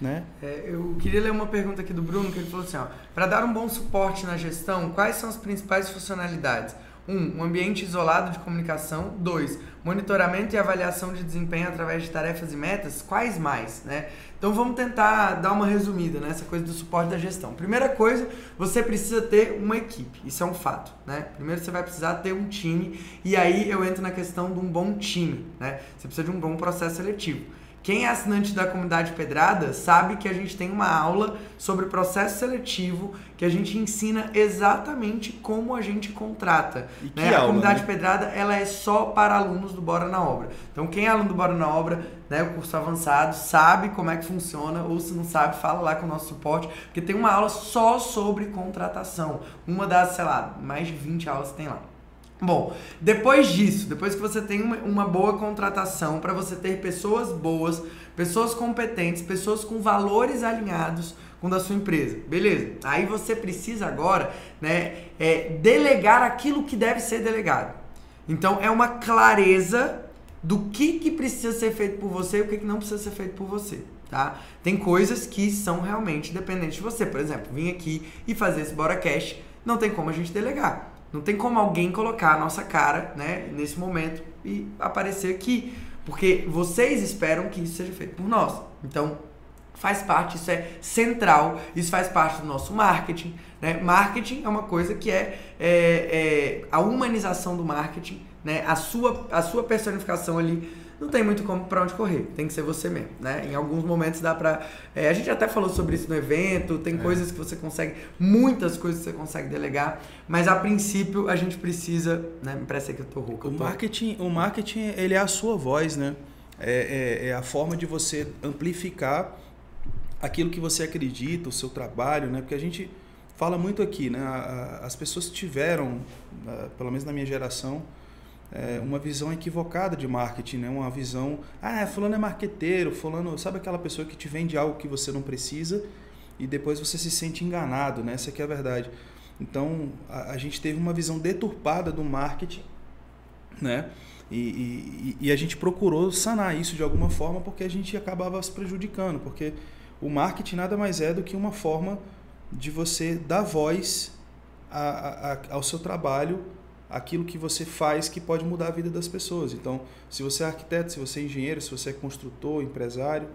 Né? É, eu queria ler uma pergunta aqui do Bruno, que ele falou assim, para dar um bom suporte na gestão, quais são as principais funcionalidades? Um, um ambiente isolado de comunicação. Dois, monitoramento e avaliação de desempenho através de tarefas e metas. Quais mais, né? Então vamos tentar dar uma resumida nessa coisa do suporte da gestão. Primeira coisa, você precisa ter uma equipe. Isso é um fato, né? Primeiro você vai precisar ter um time e aí eu entro na questão de um bom time, né? Você precisa de um bom processo seletivo. Quem é assinante da comunidade Pedrada sabe que a gente tem uma aula sobre processo seletivo que a gente ensina exatamente como a gente contrata. Né? Aula, a comunidade né? Pedrada ela é só para alunos do Bora na Obra. Então quem é aluno do Bora na Obra, né, o curso avançado, sabe como é que funciona, ou se não sabe, fala lá com o nosso suporte, porque tem uma aula só sobre contratação. Uma das, sei lá, mais de 20 aulas que tem lá. Bom, depois disso, depois que você tem uma, uma boa contratação para você ter pessoas boas, pessoas competentes, pessoas com valores alinhados com da sua empresa, beleza? Aí você precisa agora, né, é, delegar aquilo que deve ser delegado. Então é uma clareza do que, que precisa ser feito por você e o que, que não precisa ser feito por você. Tá? Tem coisas que são realmente dependentes de você. Por exemplo, vir aqui e fazer esse Bora Cash, não tem como a gente delegar. Não tem como alguém colocar a nossa cara, né, nesse momento e aparecer aqui, porque vocês esperam que isso seja feito por nós. Então, faz parte, isso é central, isso faz parte do nosso marketing. Né? Marketing é uma coisa que é, é, é a humanização do marketing, né? a, sua, a sua personificação ali não tem muito como para onde correr, tem que ser você mesmo, né? Em alguns momentos dá para é, a gente até falou sobre isso no evento, tem é. coisas que você consegue, muitas coisas que você consegue delegar, mas a princípio a gente precisa, né? Me parece que eu tô rouco. O marketing, o marketing ele é a sua voz, né? É, é, é a forma de você amplificar aquilo que você acredita, o seu trabalho, né? Porque a gente fala muito aqui, né? As pessoas tiveram, pelo menos na minha geração, é, uma visão equivocada de marketing, né? Uma visão, ah, fulano é marqueteiro, fulano, sabe aquela pessoa que te vende algo que você não precisa e depois você se sente enganado, né? Essa aqui é a verdade. Então, a, a gente teve uma visão deturpada do marketing, né? E, e, e, a gente procurou sanar isso de alguma forma porque a gente acabava se prejudicando, porque o marketing nada mais é do que uma forma de você dar voz a, a, ao seu trabalho aquilo que você faz que pode mudar a vida das pessoas. Então, se você é arquiteto, se você é engenheiro, se você é construtor, empresário,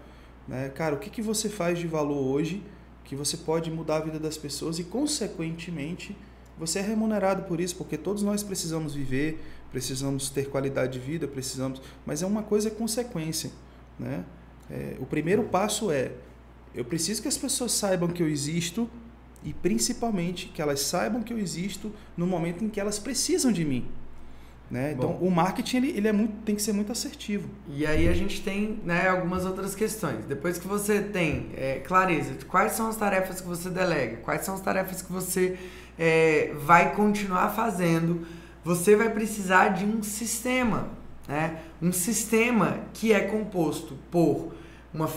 né, cara, o que, que você faz de valor hoje que você pode mudar a vida das pessoas e, consequentemente, você é remunerado por isso, porque todos nós precisamos viver, precisamos ter qualidade de vida, precisamos, mas é uma coisa consequência, né? É, o primeiro passo é eu preciso que as pessoas saibam que eu existo e principalmente que elas saibam que eu existo no momento em que elas precisam de mim. Né? Então, o marketing ele, ele é muito, tem que ser muito assertivo. E aí a gente tem né, algumas outras questões. Depois que você tem é, clareza de quais são as tarefas que você delega, quais são as tarefas que você é, vai continuar fazendo, você vai precisar de um sistema. Né? Um sistema que é composto por uma,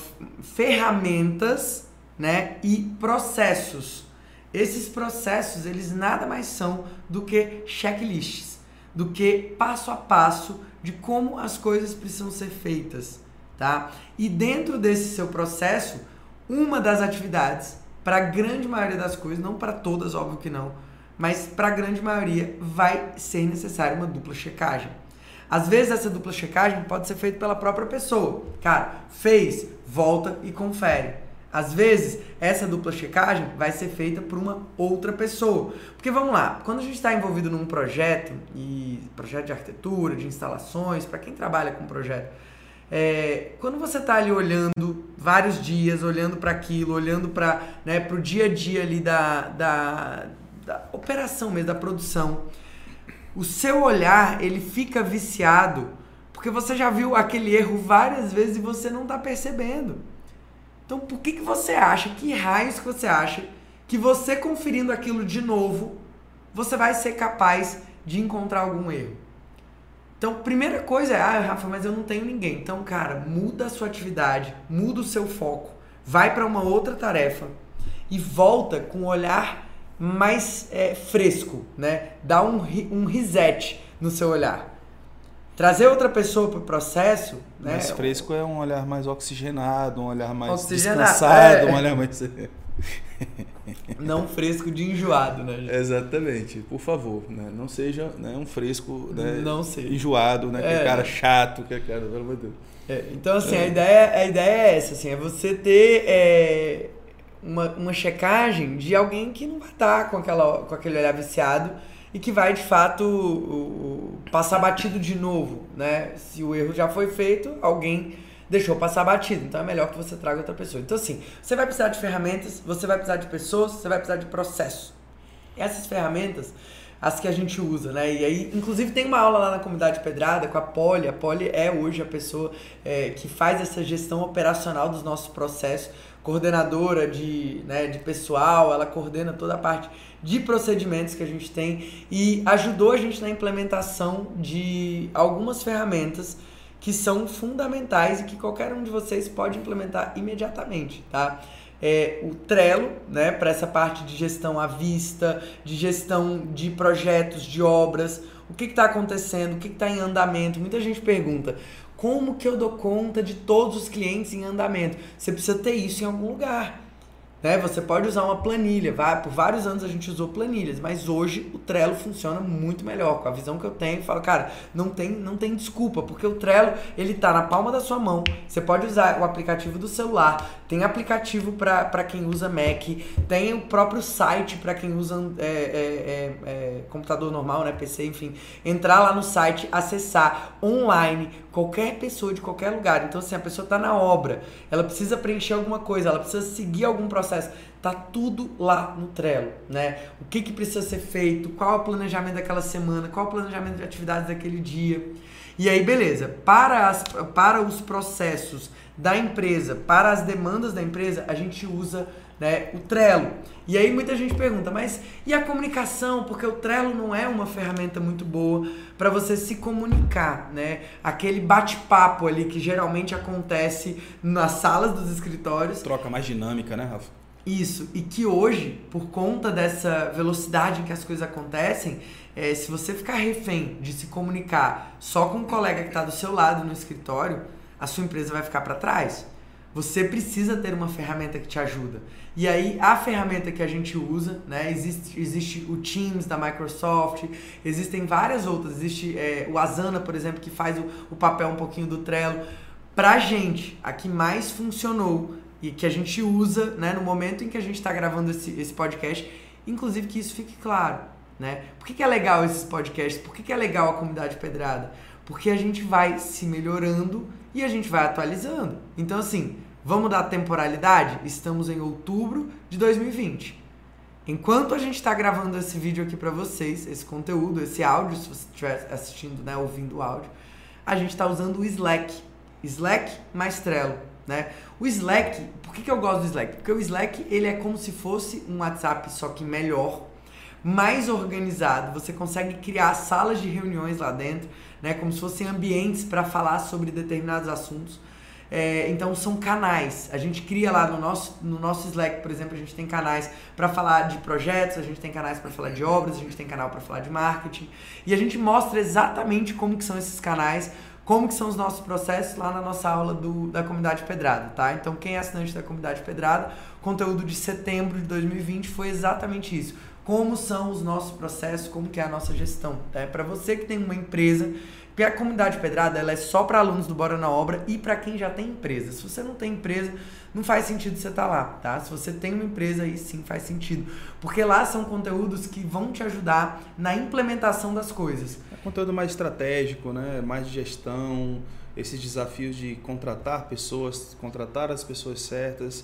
ferramentas né, e processos esses processos, eles nada mais são do que checklists, do que passo a passo de como as coisas precisam ser feitas, tá? E dentro desse seu processo, uma das atividades, para a grande maioria das coisas, não para todas, óbvio que não, mas para a grande maioria vai ser necessária uma dupla checagem. Às vezes essa dupla checagem pode ser feita pela própria pessoa. Cara, fez, volta e confere. Às vezes, essa dupla checagem vai ser feita por uma outra pessoa. Porque vamos lá, quando a gente está envolvido num projeto, e projeto de arquitetura, de instalações, para quem trabalha com projeto, é, quando você está ali olhando vários dias, olhando para aquilo, olhando para né, o dia a dia ali da, da, da operação mesmo, da produção, o seu olhar ele fica viciado porque você já viu aquele erro várias vezes e você não está percebendo. Então, por que, que você acha, que raios que você acha que você conferindo aquilo de novo, você vai ser capaz de encontrar algum erro? Então, primeira coisa é, ah, Rafa, mas eu não tenho ninguém. Então, cara, muda a sua atividade, muda o seu foco, vai para uma outra tarefa e volta com um olhar mais é, fresco, né? Dá um, um reset no seu olhar. Trazer outra pessoa para o processo. Né? Mais fresco é um olhar mais oxigenado, um olhar mais oxigenado, descansado, é. um olhar mais. Não fresco de enjoado, né? Exatamente. Por favor, né? não seja né, um fresco né, não seja. enjoado, né? É. Que é cara chato, que é cara, pelo amor de Deus. É, então, assim, é. a, ideia, a ideia é essa, assim, é você ter é, uma, uma checagem de alguém que não vai estar com, aquela, com aquele olhar viciado e que vai, de fato, passar batido de novo, né? Se o erro já foi feito, alguém deixou passar batido. Então é melhor que você traga outra pessoa. Então, assim, você vai precisar de ferramentas, você vai precisar de pessoas, você vai precisar de processo. Essas ferramentas, as que a gente usa, né? E aí, inclusive, tem uma aula lá na comunidade Pedrada com a Poli. A Poli é hoje a pessoa é, que faz essa gestão operacional dos nossos processos, coordenadora de, né, de pessoal, ela coordena toda a parte de procedimentos que a gente tem e ajudou a gente na implementação de algumas ferramentas que são fundamentais e que qualquer um de vocês pode implementar imediatamente, tá? É, o Trello, né, para essa parte de gestão à vista, de gestão de projetos, de obras, o que está acontecendo, o que está em andamento. Muita gente pergunta, como que eu dou conta de todos os clientes em andamento? Você precisa ter isso em algum lugar. Né? Você pode usar uma planilha, vai, por vários anos a gente usou planilhas, mas hoje o Trello funciona muito melhor. Com a visão que eu tenho, eu falo, cara, não tem, não tem desculpa, porque o Trello ele tá na palma da sua mão. Você pode usar o aplicativo do celular, tem aplicativo para quem usa Mac, tem o próprio site para quem usa é, é, é, é, computador normal, né, PC, enfim. Entrar lá no site, acessar online, qualquer pessoa de qualquer lugar. Então, assim, a pessoa está na obra, ela precisa preencher alguma coisa, ela precisa seguir algum processo processo. Tá tudo lá no Trello, né? O que, que precisa ser feito, qual é o planejamento daquela semana, qual é o planejamento de atividades daquele dia. E aí, beleza, para, as, para os processos da empresa, para as demandas da empresa, a gente usa né, o Trello. E aí muita gente pergunta, mas e a comunicação? Porque o Trello não é uma ferramenta muito boa para você se comunicar, né? Aquele bate-papo ali que geralmente acontece nas salas dos escritórios. Troca mais dinâmica, né, Rafa? Isso, e que hoje, por conta dessa velocidade em que as coisas acontecem, é, se você ficar refém de se comunicar só com um colega que está do seu lado no escritório, a sua empresa vai ficar para trás. Você precisa ter uma ferramenta que te ajuda. E aí, a ferramenta que a gente usa, né? Existe, existe o Teams da Microsoft, existem várias outras. Existe é, o Asana, por exemplo, que faz o, o papel um pouquinho do Trello. Pra gente, a que mais funcionou e que a gente usa né, no momento em que a gente está gravando esse, esse podcast. Inclusive que isso fique claro. Né? Por que, que é legal esses podcasts? Por que, que é legal a comunidade pedrada? Porque a gente vai se melhorando e a gente vai atualizando. Então, assim, vamos dar temporalidade? Estamos em outubro de 2020. Enquanto a gente está gravando esse vídeo aqui para vocês, esse conteúdo, esse áudio, se você estiver assistindo, né, ouvindo o áudio, a gente está usando o Slack. Slack mais Trello. Né? O Slack, por que, que eu gosto do Slack? Porque o Slack ele é como se fosse um WhatsApp, só que melhor, mais organizado. Você consegue criar salas de reuniões lá dentro, né? como se fossem ambientes para falar sobre determinados assuntos. É, então são canais. A gente cria lá no nosso, no nosso Slack, por exemplo, a gente tem canais para falar de projetos, a gente tem canais para falar de obras, a gente tem canal para falar de marketing. E a gente mostra exatamente como que são esses canais, como que são os nossos processos lá na nossa aula do, da Comunidade Pedrada, tá? Então, quem é assinante da Comunidade Pedrada, conteúdo de setembro de 2020 foi exatamente isso. Como são os nossos processos, como que é a nossa gestão, tá? Para você que tem uma empresa, porque a Comunidade Pedrada, ela é só para alunos do Bora na Obra e para quem já tem empresa. Se você não tem empresa, não faz sentido você estar tá lá, tá? Se você tem uma empresa aí, sim faz sentido. Porque lá são conteúdos que vão te ajudar na implementação das coisas conteúdo mais estratégico, né? mais de gestão, esses desafios de contratar pessoas, contratar as pessoas certas.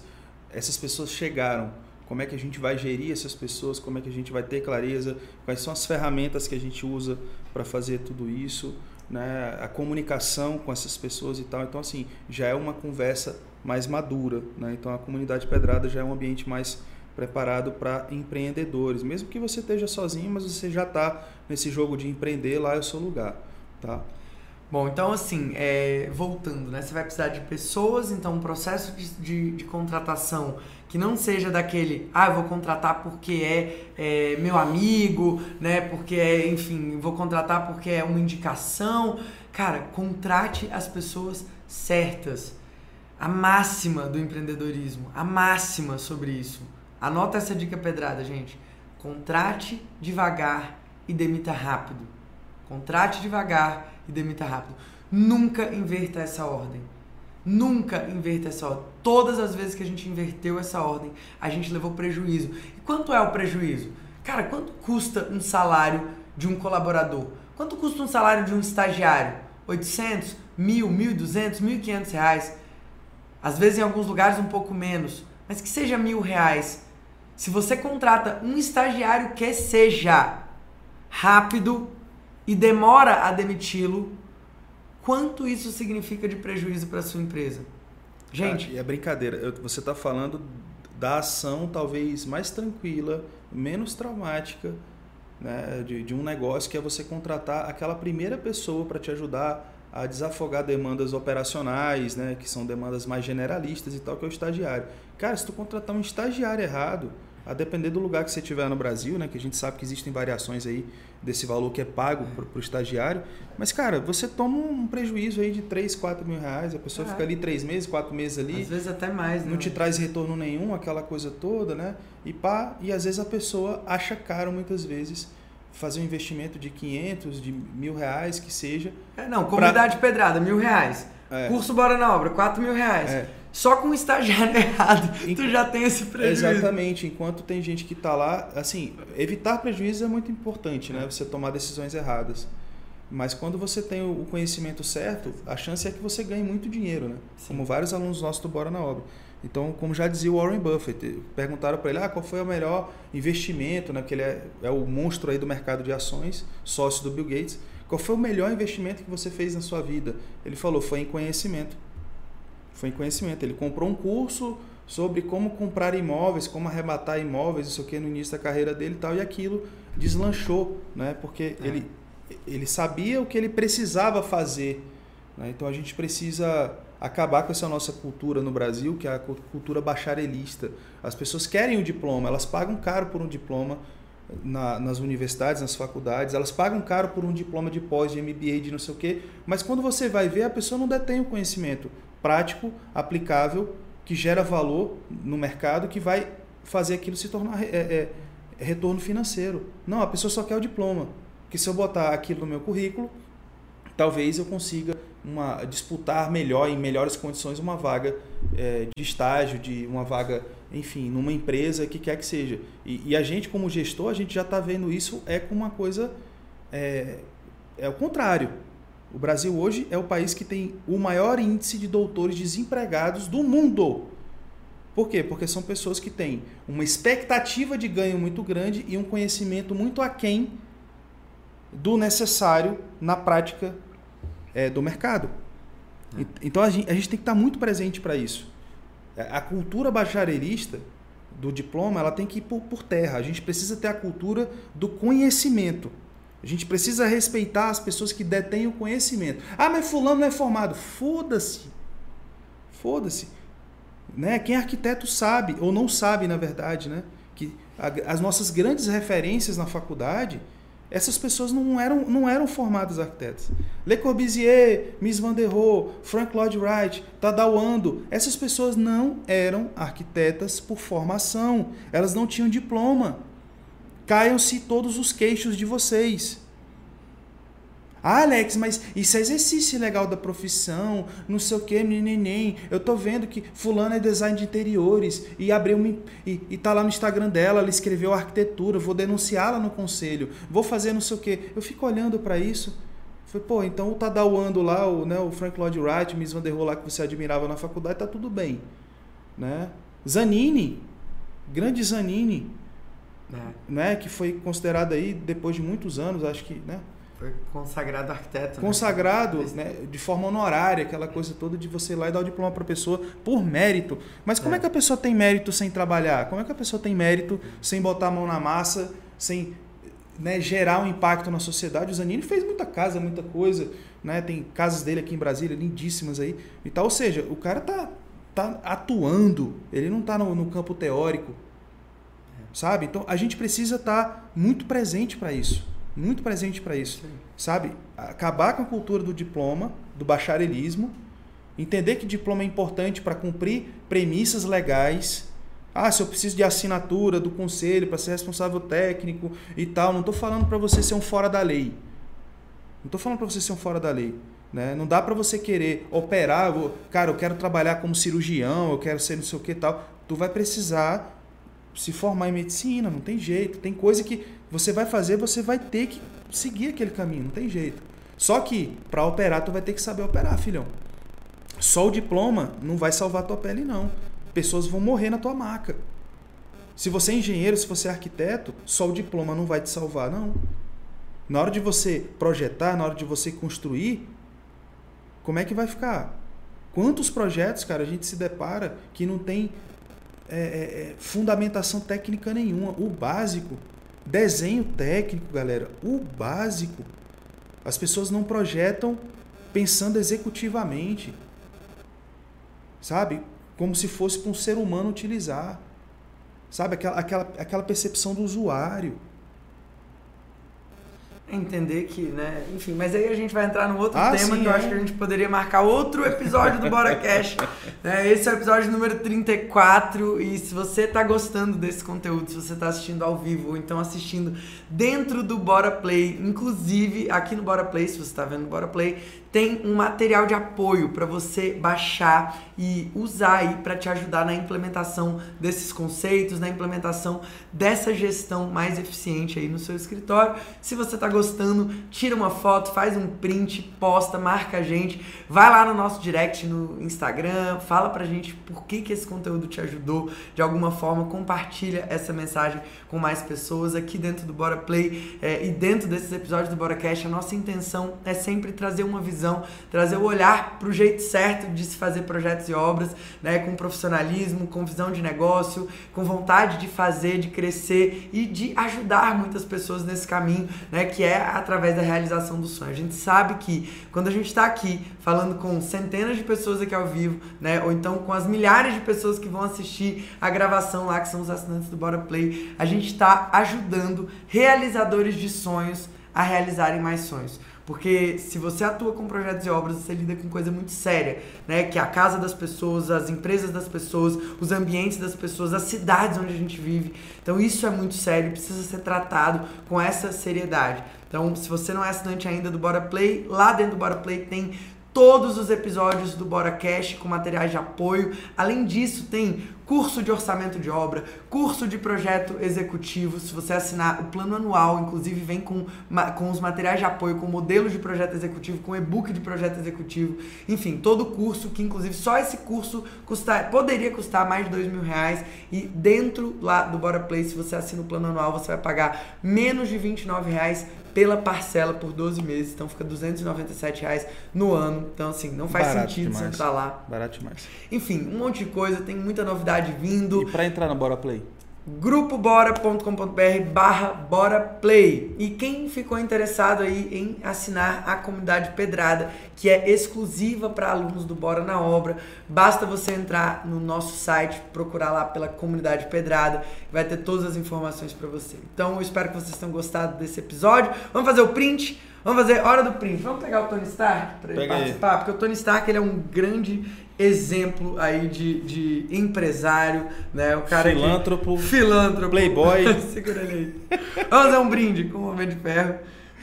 Essas pessoas chegaram. Como é que a gente vai gerir essas pessoas? Como é que a gente vai ter clareza? Quais são as ferramentas que a gente usa para fazer tudo isso? Né? A comunicação com essas pessoas e tal. Então, assim, já é uma conversa mais madura. Né? Então, a comunidade Pedrada já é um ambiente mais preparado para empreendedores. Mesmo que você esteja sozinho, mas você já está nesse jogo de empreender, lá é o seu lugar. Tá? Bom, então assim, é, voltando, né? Você vai precisar de pessoas, então um processo de, de, de, contratação que não seja daquele, ah, eu vou contratar porque é, é, meu amigo, né? Porque é, enfim, vou contratar porque é uma indicação. Cara, contrate as pessoas certas. A máxima do empreendedorismo, a máxima sobre isso. Anota essa dica pedrada, gente. Contrate devagar e demita rápido. Contrate devagar e demita rápido. Nunca inverta essa ordem. Nunca inverta essa ordem. Todas as vezes que a gente inverteu essa ordem, a gente levou prejuízo. E quanto é o prejuízo? Cara, quanto custa um salário de um colaborador? Quanto custa um salário de um estagiário? 800, 1.000, 1.200, 1.500 reais. Às vezes em alguns lugares um pouco menos. Mas que seja mil reais. Se você contrata um estagiário que seja rápido, e demora a demiti-lo, quanto isso significa de prejuízo para sua empresa? Gente, ah, é brincadeira. Você está falando da ação talvez mais tranquila, menos traumática, né, de, de um negócio que é você contratar aquela primeira pessoa para te ajudar a desafogar demandas operacionais, né, que são demandas mais generalistas e tal, que é o estagiário. Cara, se tu contratar um estagiário errado, a depender do lugar que você estiver no Brasil, né, que a gente sabe que existem variações aí desse valor que é pago para o estagiário, mas, cara, você toma um prejuízo aí de 3, 4 mil reais, a pessoa é. fica ali 3 meses, 4 meses ali. Às vezes até mais, né? Não te traz retorno nenhum, aquela coisa toda, né? E pá, e às vezes a pessoa acha caro muitas vezes fazer um investimento de 500, de mil reais, que seja. É, não, comunidade pra... pedrada, mil reais. É. Curso Bora na Obra, 4 mil reais. É. Só com o estagiário errado, tu já tem esse prejuízo. Exatamente. Enquanto tem gente que está lá, assim, evitar prejuízos é muito importante, né? Você tomar decisões erradas. Mas quando você tem o conhecimento certo, a chance é que você ganhe muito dinheiro, né? Sim. Como vários alunos nossos do Bora na Obra. Então, como já dizia o Warren Buffett, perguntaram para ele ah, qual foi o melhor investimento, né? Porque ele é, é o monstro aí do mercado de ações, sócio do Bill Gates. Qual foi o melhor investimento que você fez na sua vida? Ele falou, foi em conhecimento. Foi em conhecimento. Ele comprou um curso sobre como comprar imóveis, como arrematar imóveis, isso aqui no início da carreira dele e tal, e aquilo deslanchou, né? Porque é. ele, ele sabia o que ele precisava fazer. Né? Então a gente precisa acabar com essa nossa cultura no Brasil, que é a cultura bacharelista. As pessoas querem o diploma, elas pagam caro por um diploma, na, nas universidades, nas faculdades, elas pagam caro por um diploma de pós, de MBA, de não sei o quê, mas quando você vai ver, a pessoa não detém o conhecimento prático, aplicável, que gera valor no mercado, que vai fazer aquilo se tornar é, é, retorno financeiro. Não, a pessoa só quer o diploma. Que se eu botar aquilo no meu currículo, talvez eu consiga uma, disputar melhor, em melhores condições, uma vaga é, de estágio, de uma vaga enfim, numa empresa, que quer que seja. E, e a gente, como gestor, a gente já está vendo isso é com uma coisa. É, é o contrário. O Brasil hoje é o país que tem o maior índice de doutores desempregados do mundo. Por quê? Porque são pessoas que têm uma expectativa de ganho muito grande e um conhecimento muito aquém do necessário na prática é, do mercado. É. Então a gente, a gente tem que estar muito presente para isso. É, a cultura bacharelista do diploma ela tem que ir por, por terra. A gente precisa ter a cultura do conhecimento. A gente precisa respeitar as pessoas que detêm o conhecimento. Ah, mas fulano não é formado. Foda-se. Foda-se. Né? Quem é arquiteto sabe, ou não sabe, na verdade, né? que as nossas grandes referências na faculdade essas pessoas não eram, não eram formadas arquitetas. Le Corbusier, Miss Van der Rohe, Frank Lloyd Wright, Tadao Ando, essas pessoas não eram arquitetas por formação. Elas não tinham diploma. Caiam-se todos os queixos de vocês. Ah, Alex, mas isso é exercício legal da profissão, não sei o que, neném. Eu tô vendo que fulano é design de interiores e abriu uma, e, e tá lá no Instagram dela, ela escreveu arquitetura, vou denunciá-la no conselho, vou fazer não sei o que. Eu fico olhando para isso. Falei, pô, então o Tadauando lá, o, né, o Frank Lloyd Wright, Miss Van der Rohe lá que você admirava na faculdade, tá tudo bem. Né? Zanini, grande Zanini, é. né, que foi considerado aí depois de muitos anos, acho que, né, foi consagrado arquiteto. Né? Consagrado, né? né? de forma honorária, aquela coisa toda de você ir lá e dar o diploma para a pessoa por mérito. Mas como é. é. que a pessoa tem mérito sem trabalhar? Como é que a pessoa tem mérito sem botar a mão na massa, sem né, gerar um impacto na sociedade? O Zanini fez muita casa, muita coisa. né? Tem casas dele aqui em Brasília, lindíssimas aí e tal. Ou seja, o cara tá, tá atuando, ele não tá no, no campo teórico, sabe? Então a gente precisa estar tá muito presente para isso, muito presente para isso, Sim. sabe? Acabar com a cultura do diploma, do bacharelismo, entender que diploma é importante para cumprir premissas legais. Ah, se eu preciso de assinatura do conselho para ser responsável técnico e tal, não estou falando para você ser um fora da lei. Não estou falando para você ser um fora da lei. Né? Não dá para você querer operar, cara, eu quero trabalhar como cirurgião, eu quero ser não sei o que tal. Tu vai precisar se formar em medicina, não tem jeito. Tem coisa que você vai fazer, você vai ter que seguir aquele caminho, não tem jeito. Só que para operar, tu vai ter que saber operar, filhão. Só o diploma não vai salvar tua pele, não. Pessoas vão morrer na tua maca. Se você é engenheiro, se você é arquiteto, só o diploma não vai te salvar, não. Na hora de você projetar, na hora de você construir, como é que vai ficar? Quantos projetos, cara, a gente se depara que não tem é, é, é, fundamentação técnica nenhuma? O básico, desenho técnico, galera, o básico. As pessoas não projetam pensando executivamente, sabe? Como se fosse para um ser humano utilizar, sabe? Aquela, aquela, aquela percepção do usuário entender que, né, enfim, mas aí a gente vai entrar no outro ah, tema sim, que eu é. acho que a gente poderia marcar outro episódio do Bora Cash. é, esse é o episódio número 34 e se você está gostando desse conteúdo, se você está assistindo ao vivo ou então assistindo dentro do Bora Play, inclusive aqui no Bora Play, se você está vendo no Bora Play, tem um material de apoio para você baixar e usar aí para te ajudar na implementação desses conceitos, na implementação dessa gestão mais eficiente aí no seu escritório. Se você está gostando, tira uma foto, faz um print, posta, marca a gente, vai lá no nosso direct no Instagram, fala pra gente por que, que esse conteúdo te ajudou de alguma forma, compartilha essa mensagem com mais pessoas aqui dentro do Bora Play é, e dentro desses episódios do Bora Cash. A nossa intenção é sempre trazer uma visão, trazer o olhar para o jeito certo de se fazer projetos e obras, né, com profissionalismo, com visão de negócio, com vontade de fazer, de crescer e de ajudar muitas pessoas nesse caminho, né, que é através da realização do sonho. A gente sabe que quando a gente está aqui falando com centenas de pessoas aqui ao vivo, né, ou então com as milhares de pessoas que vão assistir a gravação lá, que são os assinantes do Bora Play, a gente está ajudando realizadores de sonhos a realizarem mais sonhos. Porque se você atua com projetos e obras, você lida com coisa muito séria, né? Que é a casa das pessoas, as empresas das pessoas, os ambientes das pessoas, as cidades onde a gente vive. Então isso é muito sério, precisa ser tratado com essa seriedade. Então, se você não é assinante ainda do Bora Play, lá dentro do Bora Play tem todos os episódios do Bora Cash com materiais de apoio. Além disso, tem curso de orçamento de obra, curso de projeto executivo. Se você assinar o plano anual, inclusive vem com, com os materiais de apoio, com modelo de projeto executivo, com e-book de projeto executivo. Enfim, todo curso que, inclusive, só esse curso custar, poderia custar mais de dois mil reais. E dentro lá do Bora Play, se você assina o plano anual, você vai pagar menos de 29 reais pela parcela por 12 meses, então fica 297 reais no ano. Então, assim, não faz Barato sentido demais. você entrar lá. Barato demais. Enfim, um monte de coisa, tem muita novidade vindo. E para entrar no Bora Play? grupobora.com.br barra Bora Play. E quem ficou interessado aí em assinar a comunidade Pedrada, que é exclusiva para alunos do Bora na Obra, basta você entrar no nosso site, procurar lá pela comunidade Pedrada, vai ter todas as informações para você. Então eu espero que vocês tenham gostado desse episódio. Vamos fazer o print? Vamos fazer hora do print. Vamos pegar o Tony Stark para ele participar, aí. porque o Tony Stark ele é um grande exemplo aí de, de empresário, né? O cara filântropo, que, filântropo, playboy. Segura ele aí. Vamos fazer um brinde com o Homem de Ferro.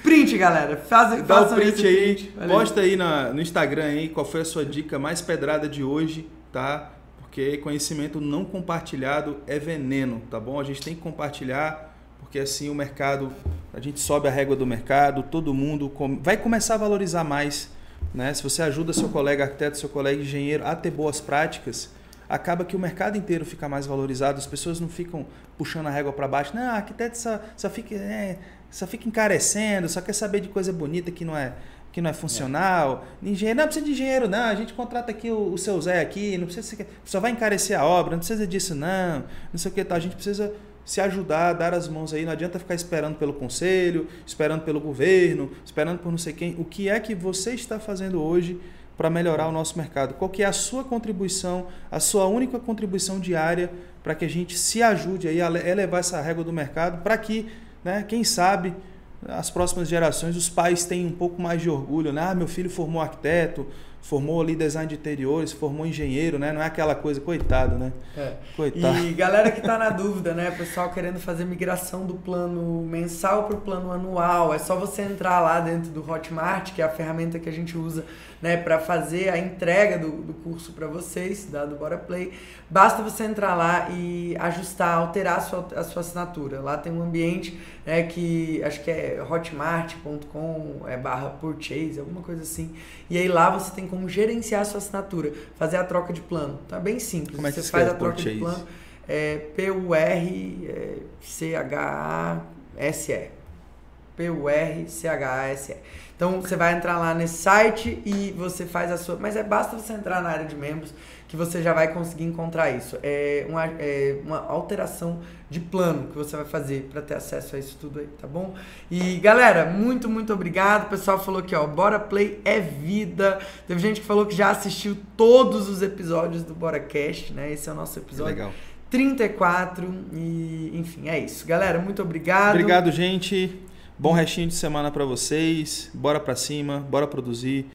Print, galera. Faz, Dá o print aí. Print. Posta aí na, no Instagram aí qual foi a sua dica mais pedrada de hoje, tá? Porque conhecimento não compartilhado é veneno, tá bom? A gente tem que compartilhar, porque assim o mercado, a gente sobe a régua do mercado, todo mundo vai começar a valorizar mais né? Se você ajuda seu colega arquiteto, seu colega engenheiro a ter boas práticas, acaba que o mercado inteiro fica mais valorizado, as pessoas não ficam puxando a régua para baixo. Não, arquiteto só, só, fica, é, só fica encarecendo, só quer saber de coisa bonita que não é que não é funcional. É. Engenheiro, não precisa de engenheiro, não. A gente contrata aqui o, o seu Zé aqui, não precisa só vai encarecer a obra, não precisa disso, não. Não sei o que tal. A gente precisa se ajudar, dar as mãos aí. Não adianta ficar esperando pelo conselho, esperando pelo governo, esperando por não sei quem. O que é que você está fazendo hoje para melhorar o nosso mercado? Qual que é a sua contribuição, a sua única contribuição diária para que a gente se ajude aí a elevar essa régua do mercado, para que, né, quem sabe, as próximas gerações, os pais tenham um pouco mais de orgulho, né? Ah, meu filho formou arquiteto, formou ali design de interiores, formou engenheiro, né? Não é aquela coisa, coitado, né? É. Coitado. E galera que está na dúvida, né? Pessoal querendo fazer migração do plano mensal para o plano anual, é só você entrar lá dentro do Hotmart, que é a ferramenta que a gente usa né, para fazer a entrega do, do curso para vocês, da, do Bora Play. Basta você entrar lá e ajustar, alterar a sua, a sua assinatura. Lá tem um ambiente né, que acho que é hotmart.com é barra purchase, alguma coisa assim. E aí lá você tem como gerenciar a sua assinatura, fazer a troca de plano. É bem simples. Como é que você faz a troca purchase? de plano. É P-U-R-C-H-A-S-E. P-U-R-C-H-A-S-E. Então você vai entrar lá nesse site e você faz a sua. Mas é basta você entrar na área de membros que você já vai conseguir encontrar isso. É uma, é uma alteração de plano que você vai fazer para ter acesso a isso tudo aí, tá bom? E galera, muito, muito obrigado. O pessoal falou que ó, Bora Play é vida. Teve gente que falou que já assistiu todos os episódios do Bora Cast, né? Esse é o nosso episódio. Legal. 34 e enfim, é isso. Galera, muito obrigado. Obrigado, gente. Bom restinho de semana para vocês. Bora para cima, bora produzir.